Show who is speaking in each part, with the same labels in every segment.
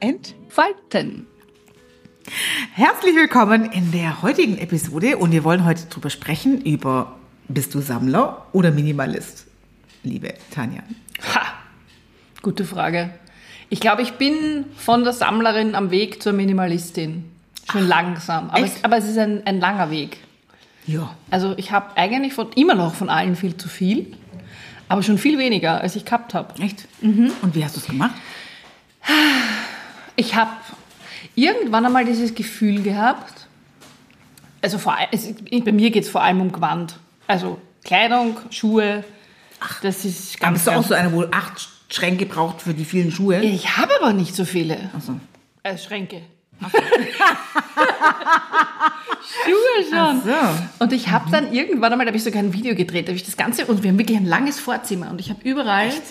Speaker 1: entfalten. Herzlich willkommen in der heutigen Episode und wir wollen heute darüber sprechen, über bist du Sammler oder Minimalist, liebe Tanja?
Speaker 2: Ha, gute Frage. Ich glaube, ich bin von der Sammlerin am Weg zur Minimalistin. Schon Ach, langsam. Aber es, aber es, ist ein, ein langer Weg.
Speaker 1: Ja.
Speaker 2: Also ich habe eigentlich von, immer noch von allen viel zu viel, aber schon viel weniger, als ich gehabt habe.
Speaker 1: Echt? Mhm. Und wie hast du es gemacht?
Speaker 2: Ich habe irgendwann einmal dieses Gefühl gehabt, also vor, es, bei mir geht es vor allem um Gewand. Also Kleidung, Schuhe,
Speaker 1: Ach, das ist ganz. Bist du auch so eine, wo acht Schränke braucht für die vielen Schuhe?
Speaker 2: Ich habe aber nicht so viele.
Speaker 1: Ach so.
Speaker 2: Äh, Schränke. Schuhe schon. So. Und ich habe dann irgendwann einmal, da habe ich sogar ein Video gedreht, da habe ich das Ganze, und wir haben wirklich ein langes Vorzimmer und ich habe überall Echt?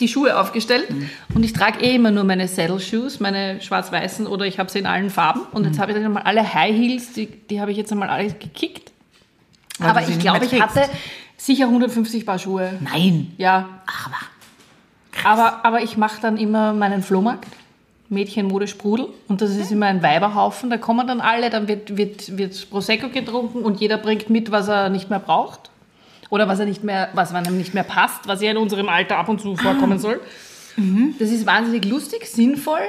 Speaker 2: Die Schuhe aufgestellt mhm. und ich trage eh immer nur meine Saddle Shoes, meine schwarz-weißen oder ich habe sie in allen Farben und jetzt mhm. habe ich dann mal alle High Heels, die, die habe ich jetzt einmal alle gekickt. Weil aber ich glaube, ich hatte sicher 150 Paar Schuhe.
Speaker 1: Nein.
Speaker 2: Ja.
Speaker 1: Ach, aber.
Speaker 2: Aber, aber ich mache dann immer meinen Flohmarkt. Mädchenmode Sprudel und das ist immer ein Weiberhaufen, da kommen dann alle, dann wird, wird, wird Prosecco getrunken und jeder bringt mit, was er nicht mehr braucht oder was er nicht mehr, was einem nicht mehr passt, was ja in unserem Alter ab und zu vorkommen ah. soll. Mhm. Das ist wahnsinnig lustig, sinnvoll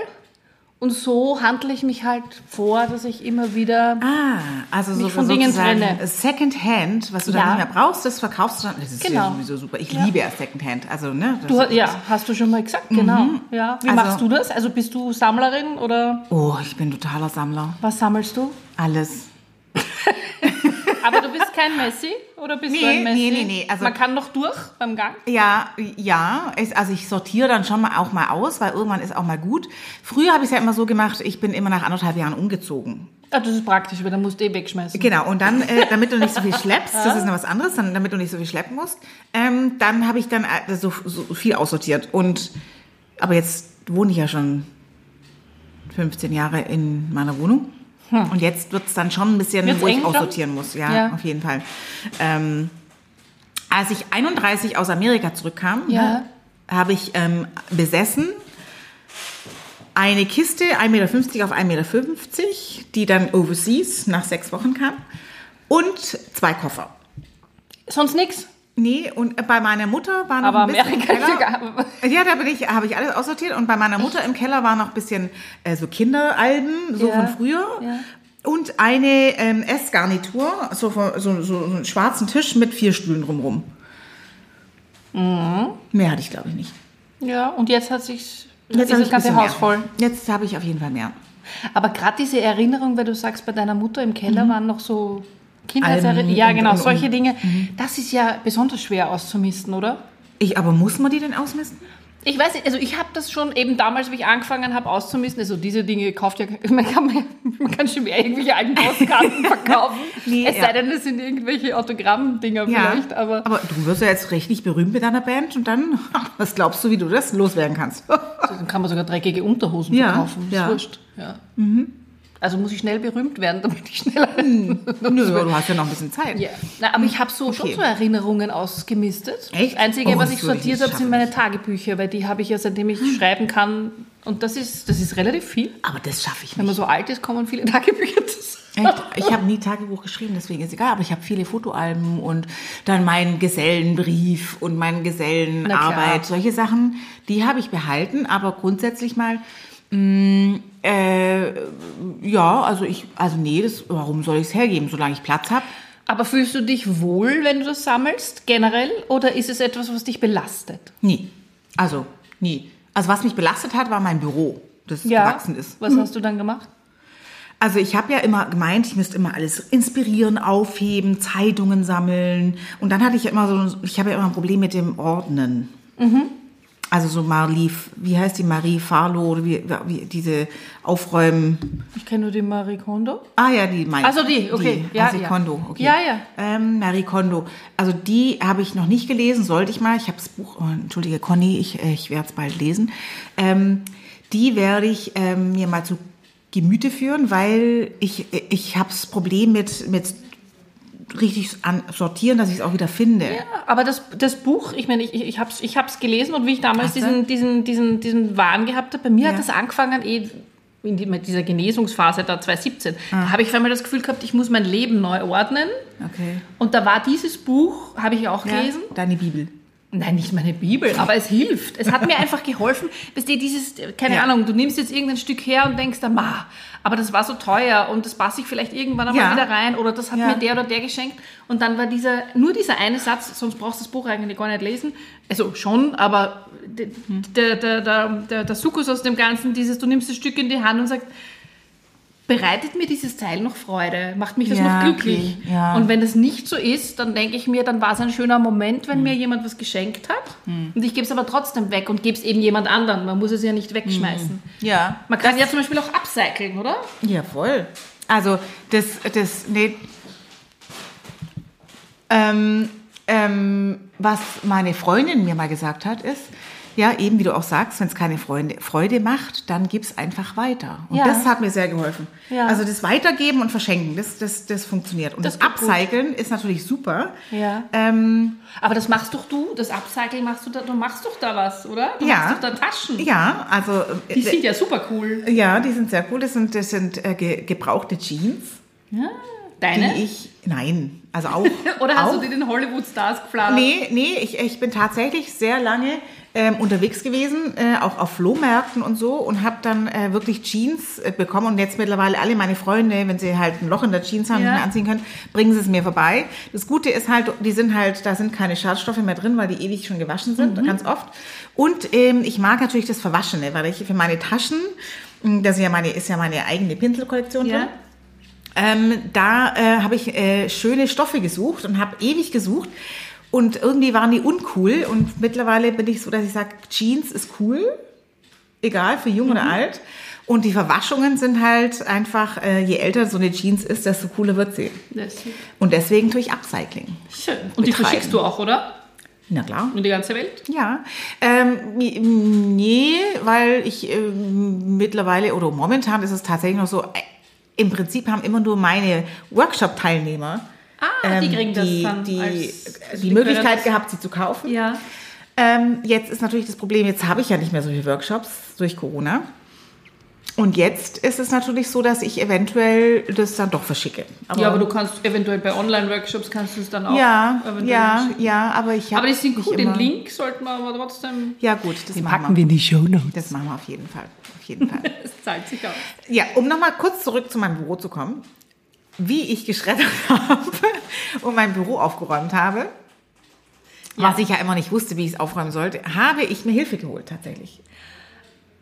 Speaker 2: und so handle ich mich halt vor, dass ich immer wieder
Speaker 1: ah, also mich so von Dingen trenne. Second Hand, was du ja. dann nicht mehr brauchst, das verkaufst du dann. Das ist genau. ja sowieso super. Ich ja. liebe ja Second Hand. Also, ne,
Speaker 2: du, ja, hast du schon mal gesagt, genau. Mhm. Ja. Wie also, machst du das? Also bist du Sammlerin oder?
Speaker 1: Oh, ich bin totaler Sammler.
Speaker 2: Was sammelst du?
Speaker 1: Alles.
Speaker 2: Aber du bist kein Messi oder bist nee, du ein Messi?
Speaker 1: Nee, nee, nee.
Speaker 2: Also, Man kann noch durch beim Gang?
Speaker 1: Ja, ja. also ich sortiere dann schon mal auch mal aus, weil irgendwann ist auch mal gut. Früher habe ich es ja immer so gemacht, ich bin immer nach anderthalb Jahren umgezogen.
Speaker 2: Ah, das ist praktisch, weil dann musst du eh wegschmeißen.
Speaker 1: Genau, und dann, äh, damit du nicht so viel schleppst, das ist noch was anderes, dann, damit du nicht so viel schleppen musst, ähm, dann habe ich dann äh, so, so viel aussortiert. Und, aber jetzt wohne ich ja schon 15 Jahre in meiner Wohnung. Hm. Und jetzt wird es dann schon ein bisschen, Wird's wo ich aussortieren muss. Ja, ja, auf jeden Fall. Ähm, als ich 31 aus Amerika zurückkam, ja. ne, habe ich ähm, besessen eine Kiste 1,50 Meter auf 1,50 Meter, die dann overseas nach sechs Wochen kam. Und zwei Koffer.
Speaker 2: Sonst nichts?
Speaker 1: Nee, und bei meiner Mutter war noch
Speaker 2: Aber
Speaker 1: ein bisschen
Speaker 2: Amerika im
Speaker 1: Keller. Ja, da bin ich, habe ich alles aussortiert. Und bei meiner Mutter im Keller war noch ein bisschen äh, so Kinderalben, so ja. von früher. Ja. Und eine ähm, Essgarnitur, so, so, so, so einen schwarzen Tisch mit vier Stühlen drumherum. Mhm. Mehr hatte ich, glaube ich, nicht.
Speaker 2: Ja, und jetzt hat sich jetzt das ganze Haus mehr. voll.
Speaker 1: Jetzt habe ich auf jeden Fall mehr.
Speaker 2: Aber gerade diese Erinnerung, weil du sagst, bei deiner Mutter im Keller mhm. waren noch so Kindheitserinnerungen. Ja, genau, und, solche Dinge. Mhm. Das ist ja besonders schwer auszumisten, oder?
Speaker 1: Ich, aber muss man die denn ausmisten?
Speaker 2: Ich weiß nicht, also ich habe das schon eben damals, wie ich angefangen habe auszumisten, also diese Dinge kauft ja, man kann, man kann schon mehr irgendwelche alten Postkarten verkaufen, nee, es ja. sei denn, das sind irgendwelche Autogrammdinger ja, vielleicht, aber...
Speaker 1: Aber du wirst ja jetzt richtig berühmt mit deiner Band und dann, was glaubst du, wie du das loswerden kannst?
Speaker 2: dann kann man sogar dreckige Unterhosen ja, verkaufen, ist wurscht. Ja. Mhm. Also muss ich schnell berühmt werden, damit ich schneller. Hm.
Speaker 1: Nö, du hast ja noch ein bisschen Zeit.
Speaker 2: Ja. Na, aber ich habe so okay. schon so Erinnerungen ausgemistet. Echt? Das Einzige, oh, was ich sortiert habe, sind meine Tagebücher, weil die habe ich ja seitdem ich hm. schreiben kann. Und das ist, das ist relativ viel.
Speaker 1: Aber das schaffe ich nicht.
Speaker 2: Wenn man so alt ist, kommen viele Tagebücher
Speaker 1: zusammen. Echt? Ich habe nie Tagebuch geschrieben, deswegen ist egal. Aber ich habe viele Fotoalben und dann meinen Gesellenbrief und meine Gesellenarbeit. Solche Sachen, die habe ich behalten. Aber grundsätzlich mal Mm, äh, ja, also ich, also nee, das, warum soll ich es hergeben, solange ich Platz habe?
Speaker 2: Aber fühlst du dich wohl, wenn du das sammelst, generell? Oder ist es etwas, was dich belastet?
Speaker 1: Nie. Also, nie. Also, was mich belastet hat, war mein Büro, das ja. gewachsen ist.
Speaker 2: Was mhm. hast du dann gemacht?
Speaker 1: Also ich habe ja immer gemeint, ich müsste immer alles inspirieren, aufheben, Zeitungen sammeln. Und dann hatte ich ja immer so, ich habe ja immer ein Problem mit dem Ordnen. Mhm. Also so Marie, wie heißt die Marie Farlow oder wie, wie diese Aufräumen.
Speaker 2: Ich kenne nur die Marie Kondo.
Speaker 1: Ah ja, die meine
Speaker 2: Also die, okay.
Speaker 1: Die,
Speaker 2: Ja,
Speaker 1: Marie
Speaker 2: ja.
Speaker 1: Kondo, okay.
Speaker 2: Ja, ja.
Speaker 1: Ähm, Marie Kondo. Also die habe ich noch nicht gelesen, sollte ich mal. Ich habe das Buch, oh, entschuldige Conny, ich, äh, ich werde es bald lesen. Ähm, die werde ich ähm, mir mal zu Gemüte führen, weil ich, ich habe das Problem mit, mit richtig sortieren, dass ich es auch wieder finde.
Speaker 2: Ja, aber das, das Buch, ich meine, ich, ich habe es ich hab's gelesen und wie ich damals
Speaker 1: du?
Speaker 2: diesen, diesen, diesen, diesen Wahn gehabt habe, bei mir
Speaker 1: Ja.
Speaker 2: hat das angefangen, eh in dieser Genesungsphase da 2017. Da habe ich auf einmal das Gefühl gehabt, ich muss mein Leben neu ordnen.
Speaker 1: Okay.
Speaker 2: Und da war dieses Buch, habe ich auch gelesen.
Speaker 1: Ja, deine Bibel.
Speaker 2: Nein, nicht meine Bibel, aber es hilft. Es hat mir einfach geholfen. Weißt du, dieses, keine
Speaker 1: Ja.
Speaker 2: Ahnung, du nimmst jetzt irgendein Stück her und denkst, dann, ma, aber das war so teuer und das passe ich vielleicht irgendwann einmal
Speaker 1: Ja.
Speaker 2: wieder rein oder das hat
Speaker 1: Ja.
Speaker 2: mir der oder der geschenkt. Und dann war dieser, nur dieser eine Satz, sonst brauchst du das Buch eigentlich gar nicht lesen. Also schon, aber d- der, der, der, der, der Sukkus aus dem Ganzen, dieses, du nimmst das Stück in die Hand und sagst, bereitet mir dieses Teil noch Freude? Macht mich das
Speaker 1: Ja,
Speaker 2: noch glücklich?
Speaker 1: okay, ja.
Speaker 2: Und wenn das nicht so ist, dann denke ich mir, dann war es ein schöner Moment, wenn mir jemand was geschenkt hat. Und ich gebe es aber trotzdem weg und gebe es eben jemand anderen. Man muss es ja nicht wegschmeißen.
Speaker 1: Ja.
Speaker 2: Man kann ja zum Beispiel auch upcyclen, oder?
Speaker 1: Ja, voll. Also, das, das, nee. Ähm, ähm, was meine Freundin mir mal gesagt hat, ist, ja, eben wie du auch sagst, wenn es keine Freunde, Freude macht, dann gib's einfach weiter. Und
Speaker 2: Ja.
Speaker 1: das hat mir sehr geholfen.
Speaker 2: Ja.
Speaker 1: Also das Weitergeben und Verschenken, das, das, das funktioniert. Und
Speaker 2: Das
Speaker 1: das,
Speaker 2: geht gut.
Speaker 1: Upcyclen ist natürlich super.
Speaker 2: Ja.
Speaker 1: Ähm,
Speaker 2: Aber das machst doch du, das Upcycling machst du da, du machst doch da was, oder? Du
Speaker 1: Ja.
Speaker 2: machst doch da Taschen.
Speaker 1: ja, also
Speaker 2: Die
Speaker 1: äh,
Speaker 2: sind ja super cool.
Speaker 1: ja, die sind sehr cool. Das sind, das sind äh, ge gebrauchte Jeans,
Speaker 2: Ja. Deine?
Speaker 1: die ich, nein, also auch.
Speaker 2: oder hast
Speaker 1: auch,
Speaker 2: du die den Hollywood-Stars gefladert?
Speaker 1: Nee, nee, ich, ich bin tatsächlich sehr lange ähm, unterwegs gewesen, äh, auch auf Flohmärkten und so und habe dann äh, wirklich Jeans äh, bekommen und jetzt mittlerweile alle meine Freunde, wenn sie halt ein Loch in der Jeans haben,
Speaker 2: Ja.
Speaker 1: mehr anziehen können, bringen sie es mir vorbei. Das Gute ist halt, die sind halt, da sind keine Schadstoffe mehr drin, weil die ewig schon gewaschen sind,
Speaker 2: Mhm.
Speaker 1: ganz oft. Und ähm, ich mag natürlich das Verwaschene, weil ich für meine Taschen, mh, das ist ja meine, ist ja meine eigene Pinselkollektion
Speaker 2: Ja.
Speaker 1: drin. Ähm, da äh, habe ich äh, schöne Stoffe gesucht und habe ewig gesucht. Und irgendwie waren die uncool. Und mittlerweile bin ich so, dass ich sage, Jeans ist cool. Egal, für jung oder alt. Und die Verwaschungen sind halt einfach, äh, je älter so eine Jeans ist, desto cooler wird sie. Und deswegen tue ich Upcycling.
Speaker 2: schön. Und die verschickst du auch, oder?
Speaker 1: Na klar.
Speaker 2: In die ganze Welt?
Speaker 1: Ja, ähm, nee, weil ich ähm, mittlerweile oder momentan ist es tatsächlich noch so, äh, im Prinzip haben immer nur meine Workshop-Teilnehmer
Speaker 2: Ah, die
Speaker 1: ähm,
Speaker 2: kriegen das
Speaker 1: die,
Speaker 2: dann
Speaker 1: die,
Speaker 2: als-
Speaker 1: die Möglichkeit gehabt, sie zu kaufen.
Speaker 2: Ja.
Speaker 1: Ähm, jetzt ist natürlich das Problem, jetzt habe ich ja nicht mehr solche Workshops durch Corona. Und jetzt ist es natürlich so, dass ich eventuell das dann doch verschicke.
Speaker 2: ja, aber du kannst eventuell bei Online-Workshops kannst du es dann auch
Speaker 1: ja, ja, ja, aber ich habe
Speaker 2: Aber die sind cool. Den Link sollten wir aber trotzdem.
Speaker 1: Ja gut, das machen
Speaker 3: Packen
Speaker 1: wir.
Speaker 3: wir in die Show Notes.
Speaker 1: Das machen wir auf jeden Fall. Auf jeden Fall.
Speaker 2: Es zahlt sich aus.
Speaker 1: Ja, um nochmal kurz zurück zu meinem Büro zu kommen. Wie ich geschreddert habe und mein Büro aufgeräumt habe, was ich ja immer nicht wusste, wie ich es aufräumen sollte, habe ich mir Hilfe geholt tatsächlich.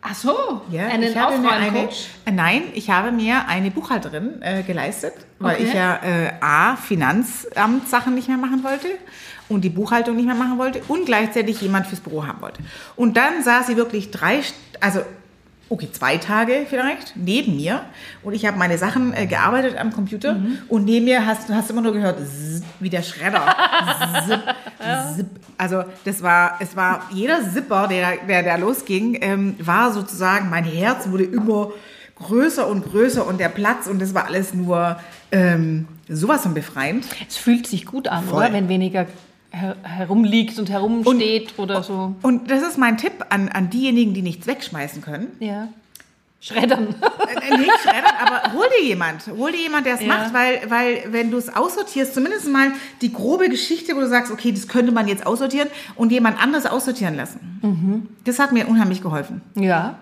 Speaker 2: Ach so,
Speaker 1: Ja,
Speaker 2: einen Aufräumcoach.
Speaker 1: äh, Nein, ich habe mir eine Buchhalterin äh, geleistet, weil
Speaker 2: Okay.
Speaker 1: ich ja äh, A, Finanzamtssachen nicht mehr machen wollte und die Buchhaltung nicht mehr machen wollte und gleichzeitig jemand fürs Büro haben wollte. Und dann saß sie wirklich drei, also okay, zwei Tage vielleicht neben mir und ich habe meine Sachen äh, gearbeitet am Computer
Speaker 2: Mhm.
Speaker 1: und neben mir hast du hast immer nur gehört, zzz, wie der Schredder. Zip, zip. Also das war, es war jeder Zipper, der, der, der losging, ähm, war sozusagen, mein Herz wurde immer größer und größer und der Platz und das war alles nur ähm, sowas von befreiend.
Speaker 2: Es fühlt sich gut an,
Speaker 1: Voll.
Speaker 2: oder? Wenn weniger her herumliegt und herumsteht oder so.
Speaker 1: Und das ist mein Tipp an, an diejenigen, die nichts wegschmeißen können.
Speaker 2: Ja. Schreddern.
Speaker 1: Äh, nicht schreddern, aber hol dir jemand. Hol dir jemand, der es
Speaker 2: Ja.
Speaker 1: macht, weil, weil wenn du es aussortierst, zumindest mal die grobe Geschichte, wo du sagst, okay, das könnte man jetzt aussortieren und jemand anderes aussortieren lassen. Das hat mir unheimlich geholfen.
Speaker 2: ja.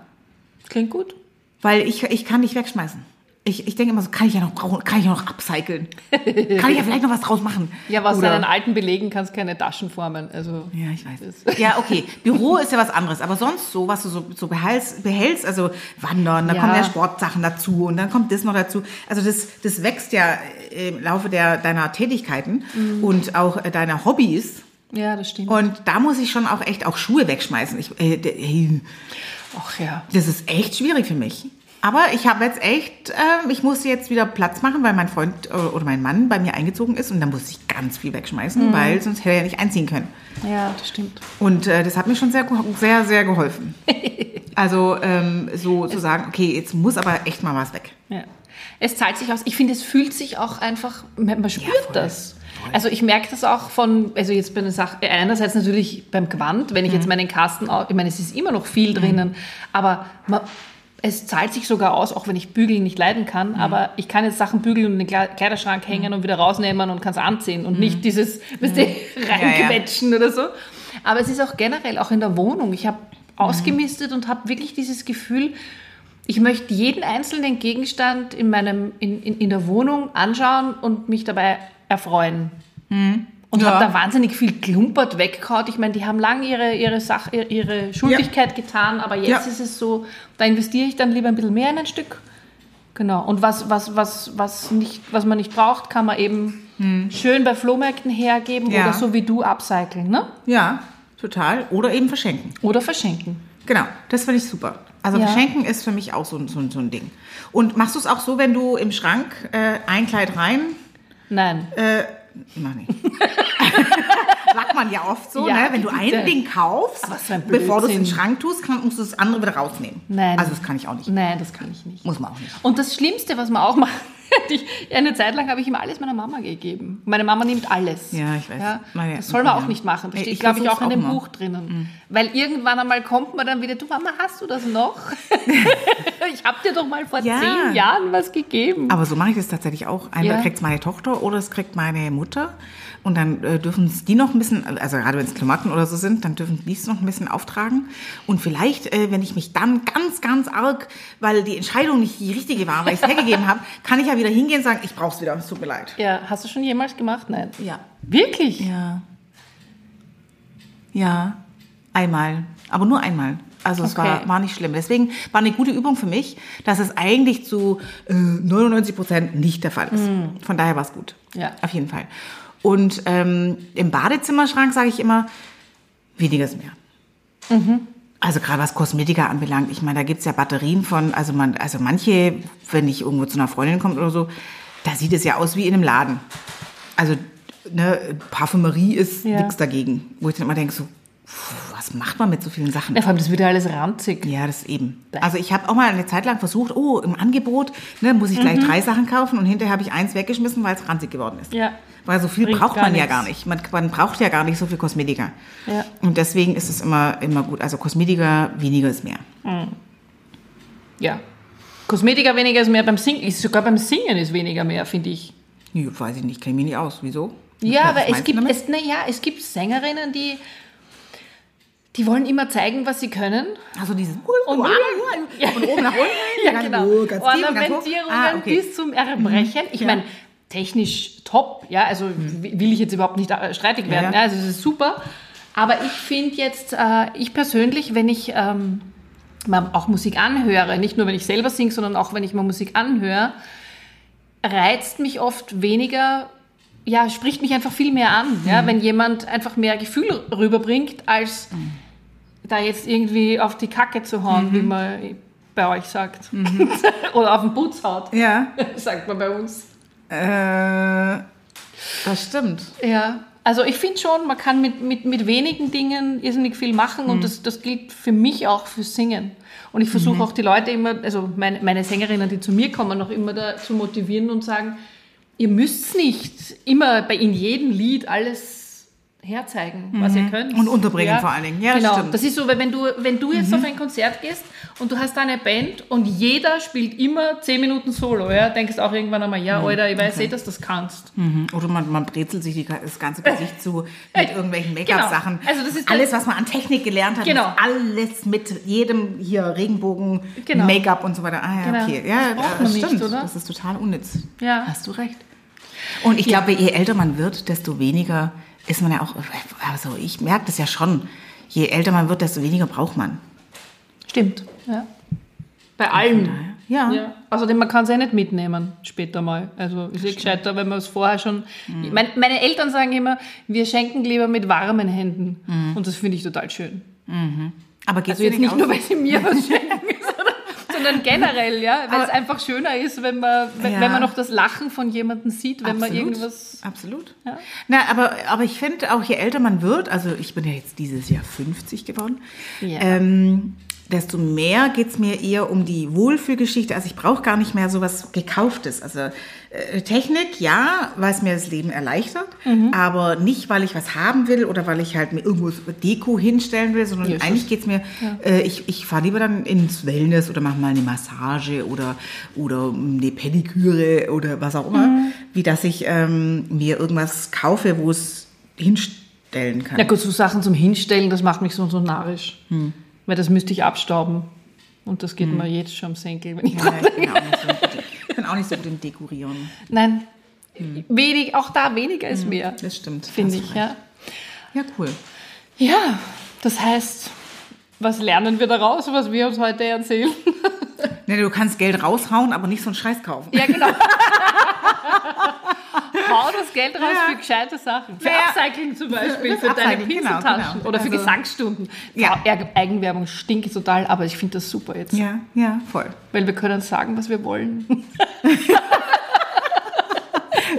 Speaker 2: Klingt gut.
Speaker 1: Weil ich, ich kann nicht wegschmeißen. Ich, ich denke immer so, kann ich ja noch brauchen, kann ich ja noch upcyclen. kann ich ja vielleicht noch was draus machen.
Speaker 2: Ja, was
Speaker 1: Oder-
Speaker 2: deinen alten Belegen kannst keine Taschen formen. Also
Speaker 1: Ja, ich weiß. Ja, okay. Büro ist ja was anderes, aber sonst so, was du so, so behältst, behältst, also Wandern, da
Speaker 2: Ja.
Speaker 1: kommen ja Sportsachen dazu und dann kommt das noch dazu. Also das, das wächst ja im Laufe der, deiner Tätigkeiten
Speaker 2: Mhm.
Speaker 1: und auch äh, deiner Hobbys.
Speaker 2: Ja, das stimmt.
Speaker 1: Und da muss ich schon auch echt auch Schuhe wegschmeißen. Ich, äh, äh,
Speaker 2: Ach ja.
Speaker 1: das ist echt schwierig für mich. Aber ich habe jetzt echt, äh, ich muss jetzt wieder Platz machen, weil mein Freund äh, oder mein Mann bei mir eingezogen ist und dann muss ich ganz viel wegschmeißen, weil sonst hätte er ja nicht einziehen können.
Speaker 2: Ja, das stimmt.
Speaker 1: Und äh, das hat mir schon sehr, sehr, sehr geholfen. Also ähm, so zu sagen, okay, jetzt muss aber echt mal was weg.
Speaker 2: Ja. Es zahlt sich aus. Ich finde, es fühlt sich auch einfach, man spürt
Speaker 1: voll.
Speaker 2: das. Also ich merke das auch von, also jetzt bei einer Sache, einerseits natürlich beim Gewand, wenn ich
Speaker 1: Mhm.
Speaker 2: jetzt meinen Kasten, ich meine, es ist immer noch viel drinnen, aber man, es zahlt sich sogar aus, auch wenn ich Bügeln nicht leiden
Speaker 1: Mhm.
Speaker 2: kann, aber ich kann jetzt Sachen bügeln und in den Kle- Kleiderschrank hängen und wieder rausnehmen und kann es anziehen und nicht dieses, weißt du, reinquetschen oder so. Aber es ist auch generell, auch in der Wohnung. Ich habe ausgemistet und habe wirklich dieses Gefühl, ich möchte jeden einzelnen Gegenstand in, meinem, in, in, in der Wohnung anschauen und mich dabei erfreuen. Und
Speaker 1: Ja.
Speaker 2: habe da wahnsinnig viel klumpert weggehaut. Ich meine, die haben lang ihre, ihre, Sache, ihre- Schuldigkeit getan, aber jetzt
Speaker 1: Ja.
Speaker 2: ist es so, da investiere ich dann lieber ein bisschen mehr in ein Stück. Genau. Und was, was, was, was, nicht, was man nicht braucht, kann man eben schön bei Flohmärkten hergeben
Speaker 1: Ja.
Speaker 2: oder so wie du upcyclen, ne?
Speaker 1: Ja, total. Oder eben verschenken.
Speaker 2: Oder verschenken.
Speaker 1: Genau, das finde ich super. Also
Speaker 2: Ja.
Speaker 1: verschenken ist für mich auch so, ein- so, so ein Ding. Und machst du es auch so, wenn du im Schrank äh, ein Kleid rein,
Speaker 2: Nein.
Speaker 1: äh, mach nicht. Sagt man ja oft so,
Speaker 2: Ja,
Speaker 1: ne? wenn du ein Ding kaufst, bevor du es in den. Schrank tust, kann, musst du das andere wieder rausnehmen.
Speaker 2: Nein.
Speaker 1: Also das kann ich auch nicht.
Speaker 2: Nein, das kann ich nicht.
Speaker 1: Muss man auch nicht.
Speaker 2: Und das Schlimmste, was man auch macht, eine Zeit lang habe ich ihm alles meiner Mama gegeben. Meine Mama nimmt alles.
Speaker 1: Ja, ich weiß.
Speaker 2: Ja, das soll man
Speaker 1: ja.
Speaker 2: auch nicht machen. Das steht, glaube ich, auch in dem
Speaker 1: auch.
Speaker 2: Buch drinnen. Weil irgendwann einmal kommt man dann wieder, du Mama, hast du das noch? ich habe dir doch mal vor
Speaker 1: Ja.
Speaker 2: zehn Jahren was gegeben.
Speaker 1: Aber so mache ich das tatsächlich auch. Einmal
Speaker 2: Ja.
Speaker 1: kriegt es meine Tochter oder es kriegt meine Mutter. Und dann äh, dürfen es die noch ein bisschen, also gerade wenn es Klamotten oder so sind, dann dürfen die es noch ein bisschen auftragen. Und vielleicht, äh, wenn ich mich dann ganz, ganz arg, weil die Entscheidung nicht die richtige war, weil ich es hergegeben habe, kann ich ja wieder hingehen und sagen, ich brauche es wieder, es tut mir leid.
Speaker 2: ja, hast du schon jemals gemacht? Nein.
Speaker 1: Ja.
Speaker 2: Wirklich?
Speaker 1: Ja. Ja, einmal. Aber nur einmal. Also es
Speaker 2: Okay.
Speaker 1: war, war nicht schlimm. Deswegen war eine gute Übung für mich, dass es eigentlich zu äh, 99 Prozent nicht der Fall ist. Von daher war es gut.
Speaker 2: Ja.
Speaker 1: Auf jeden Fall. Und ähm, im Badezimmerschrank sage ich immer, weniger ist mehr. Also gerade was Kosmetika anbelangt, ich meine, da gibt's ja Batterien von, also man, also manche, wenn ich irgendwo zu einer Freundin komme oder so, da sieht es ja aus wie in einem Laden. Also ne, Parfümerie ist
Speaker 2: Ja.
Speaker 1: nix dagegen. Wo ich dann immer denke, so, pff, was macht man mit so vielen Sachen?
Speaker 2: Ja, vor allem, das wird ja alles ranzig.
Speaker 1: Ja, das eben. Also ich habe auch mal eine Zeit lang versucht, oh, im Angebot ne, muss ich gleich
Speaker 2: Mhm.
Speaker 1: drei Sachen kaufen und hinterher habe ich eins weggeschmissen, weil es ranzig geworden ist.
Speaker 2: Ja.
Speaker 1: Weil so viel
Speaker 2: Bringt
Speaker 1: braucht man ja
Speaker 2: nichts.
Speaker 1: gar nicht. Man, man braucht ja gar nicht so viel Kosmetika.
Speaker 2: Ja.
Speaker 1: Und deswegen ist es immer, immer gut. Also Kosmetika, weniger ist mehr.
Speaker 2: Ja. Kosmetika weniger ist mehr beim Singen. Ist sogar beim Singen ist weniger mehr, finde ich.
Speaker 1: Nee, weiß ich nicht, kenne mich nicht aus. Wieso?
Speaker 2: Ja, aber es gibt,
Speaker 1: damit?
Speaker 2: es, na ja, es gibt Sängerinnen, die, die wollen immer zeigen, was sie können.
Speaker 1: Also dieses
Speaker 2: Und-
Speaker 1: von oben nach unten.
Speaker 2: Ja, genau.
Speaker 1: hoch, ganz.
Speaker 2: Ornamentierungen
Speaker 1: Ah, okay.
Speaker 2: bis zum Erbrechen. Ich
Speaker 1: Ja.
Speaker 2: meine, technisch top, ja, also w- will ich jetzt überhaupt nicht äh, streitig werden,
Speaker 1: Ja,
Speaker 2: ja,
Speaker 1: ja.
Speaker 2: also es ist super. Aber ich finde jetzt, äh, ich persönlich, wenn ich ähm, mal auch Musik anhöre, nicht nur wenn ich selber singe, sondern auch wenn ich mal Musik anhöre, reizt mich oft weniger, ja, spricht mich einfach viel mehr an,
Speaker 1: Mhm.
Speaker 2: ja, wenn jemand einfach mehr Gefühl rüberbringt, als
Speaker 1: Mhm.
Speaker 2: da jetzt irgendwie auf die Kacke zu hauen,
Speaker 1: Mhm.
Speaker 2: wie man bei euch sagt. Oder auf den Putz haut,
Speaker 1: Ja,
Speaker 2: sagt man bei uns.
Speaker 1: äh, das stimmt.
Speaker 2: Ja, also ich finde schon, man kann mit, mit, mit wenigen Dingen irrsinnig viel machen
Speaker 1: Mhm.
Speaker 2: und das, das gilt für mich auch fürs Singen. Und ich versuche
Speaker 1: Mhm.
Speaker 2: auch die Leute immer, also meine, meine Sängerinnen, die zu mir kommen, noch immer da zu motivieren und sagen, ihr müsst nicht immer bei in jedem Lied alles herzeigen, was ihr könnt.
Speaker 1: Mhm. Und unterbringen vor allen Dingen. Ja, das
Speaker 2: genau.
Speaker 1: stimmt. Mhm.
Speaker 2: Das ist so, weil wenn du, wenn du jetzt auf ein Konzert gehst und du hast eine Band und jeder spielt immer zehn Minuten Solo, ja, denkst auch irgendwann einmal, ja, Alter, ich weiß eh, dass du das kannst.
Speaker 1: Mhm. Oder man, man brezelt sich die, das ganze Gesicht zu mit irgendwelchen
Speaker 2: genau.
Speaker 1: Make-up-Sachen.
Speaker 2: Also das ist
Speaker 1: alles, was man an Technik gelernt hat,
Speaker 2: Genau.
Speaker 1: alles mit jedem hier Regenbogen,
Speaker 2: Genau.
Speaker 1: Make-up und so weiter. Ah ja,
Speaker 2: Genau.
Speaker 1: okay. Ja,
Speaker 2: Das nicht,
Speaker 1: stimmt.
Speaker 2: oder?
Speaker 1: Das ist total unnütz.
Speaker 2: Ja.
Speaker 1: Hast du recht. Und ich glaube, je älter man wird, desto weniger ist man ja auch, also ich merke das ja schon, je älter man wird, desto weniger braucht man.
Speaker 2: Stimmt, ja. Bei allen.
Speaker 1: Ja.
Speaker 2: Ja. Außerdem, man kann es ja nicht mitnehmen später mal. Also ist eh gescheiter, wenn man es vorher schon...
Speaker 1: Mhm.
Speaker 2: Mein, meine Eltern sagen immer, wir schenken lieber mit warmen Händen. Und das finde ich total schön.
Speaker 1: Aber geht's
Speaker 2: Also jetzt nicht
Speaker 1: auch
Speaker 2: nur, weil sie mir was schenken, sondern, generell, ja. Weil es einfach schöner ist, wenn man, wenn,
Speaker 1: Ja.
Speaker 2: wenn man noch das Lachen von jemandem sieht, wenn man
Speaker 1: Absolut.
Speaker 2: irgendwas...
Speaker 1: Absolut.
Speaker 2: Ja.
Speaker 1: Na, aber, aber ich finde auch, je älter man wird, also ich bin ja jetzt dieses Jahr 50 geworden,
Speaker 2: Ja.
Speaker 1: ähm, desto mehr geht's mir eher um die Wohlfühlgeschichte. Also ich brauche gar nicht mehr sowas Gekauftes. Also äh, Technik, ja, weil es mir das Leben erleichtert,
Speaker 2: Mhm.
Speaker 1: aber nicht, weil ich was haben will oder weil ich halt mir irgendwo so Deko hinstellen will, sondern
Speaker 2: Ja, ist
Speaker 1: eigentlich
Speaker 2: das-
Speaker 1: geht's mir, äh, ich, ich fahre lieber dann ins Wellness oder mache mal eine Massage oder, oder eine Pediküre oder was auch immer,
Speaker 2: Mhm.
Speaker 1: wie dass ich ähm, mir irgendwas kaufe, wo es hinstellen kann.
Speaker 2: Ja gut, so Sachen zum Hinstellen, das macht mich so, so narrisch.
Speaker 1: Hm.
Speaker 2: Weil das müsste ich abstauben. Und das geht mir jetzt schon am Senkel, wenn ich
Speaker 1: Ja, so gut, ich bin auch nicht so gut im Dekorieren.
Speaker 2: Nein,
Speaker 1: Hm.
Speaker 2: wenig, auch da weniger ist mehr,
Speaker 1: Das stimmt.
Speaker 2: finde ich.
Speaker 1: recht.
Speaker 2: Ja.
Speaker 1: Ja, cool.
Speaker 2: ja, das heißt, was lernen wir daraus, was wir uns heute erzählen?
Speaker 1: Ne, du kannst Geld raushauen, aber nicht so einen Scheiß kaufen.
Speaker 2: Ja, genau. Hau das Geld raus
Speaker 1: Ja.
Speaker 2: für gescheite Sachen. Für
Speaker 1: Ja.
Speaker 2: Upcycling zum Beispiel,
Speaker 1: Für
Speaker 2: für deine
Speaker 1: Upcycling, genau,
Speaker 2: Pinseltaschen
Speaker 1: genau.
Speaker 2: oder für
Speaker 1: Also-
Speaker 2: Gesangsstunden.
Speaker 1: Ja.
Speaker 2: Ja. Eigenwerbung stinkt total, aber ich finde das super jetzt.
Speaker 1: Ja, ja, voll.
Speaker 2: Weil wir können sagen, was wir wollen.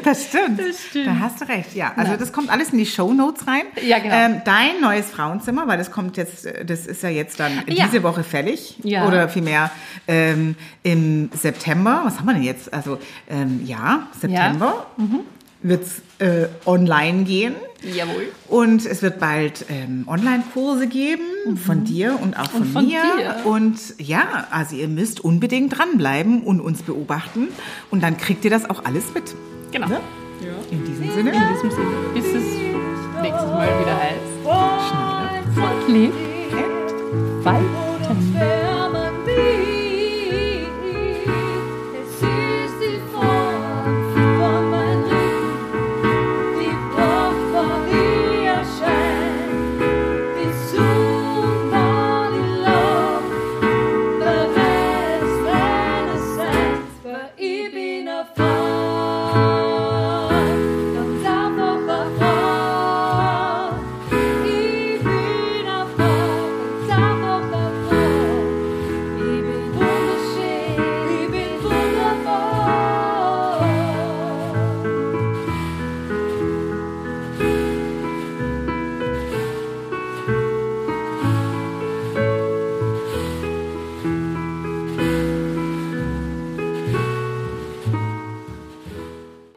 Speaker 1: Das stimmt.
Speaker 2: Das stimmt.
Speaker 1: Da hast du recht, ja. Also
Speaker 2: Ja.
Speaker 1: das kommt alles in die Show Notes rein.
Speaker 2: Ja, genau.
Speaker 1: Ähm, dein neues Frauenzimmer, weil das kommt jetzt, äh, das ist ja jetzt dann
Speaker 2: Ja.
Speaker 1: diese Woche fällig.
Speaker 2: Ja.
Speaker 1: Oder vielmehr ähm, im September. Was haben wir denn jetzt? Also ähm, ja, September
Speaker 2: Mhm.
Speaker 1: wird's äh, online gehen.
Speaker 2: Jawohl.
Speaker 1: Und es wird bald ähm, Online-Kurse geben von dir und auch von,
Speaker 2: Mhm. von
Speaker 1: mir.
Speaker 2: dir.
Speaker 1: Und ja, also ihr müsst unbedingt dranbleiben und uns beobachten. Und dann kriegt ihr das auch alles mit.
Speaker 2: Genau.
Speaker 1: Ne? In diesem Sinne.
Speaker 2: In diesem Sinne, bis es nächstes Mal wieder heißt.
Speaker 1: Schneider.
Speaker 2: Lieb.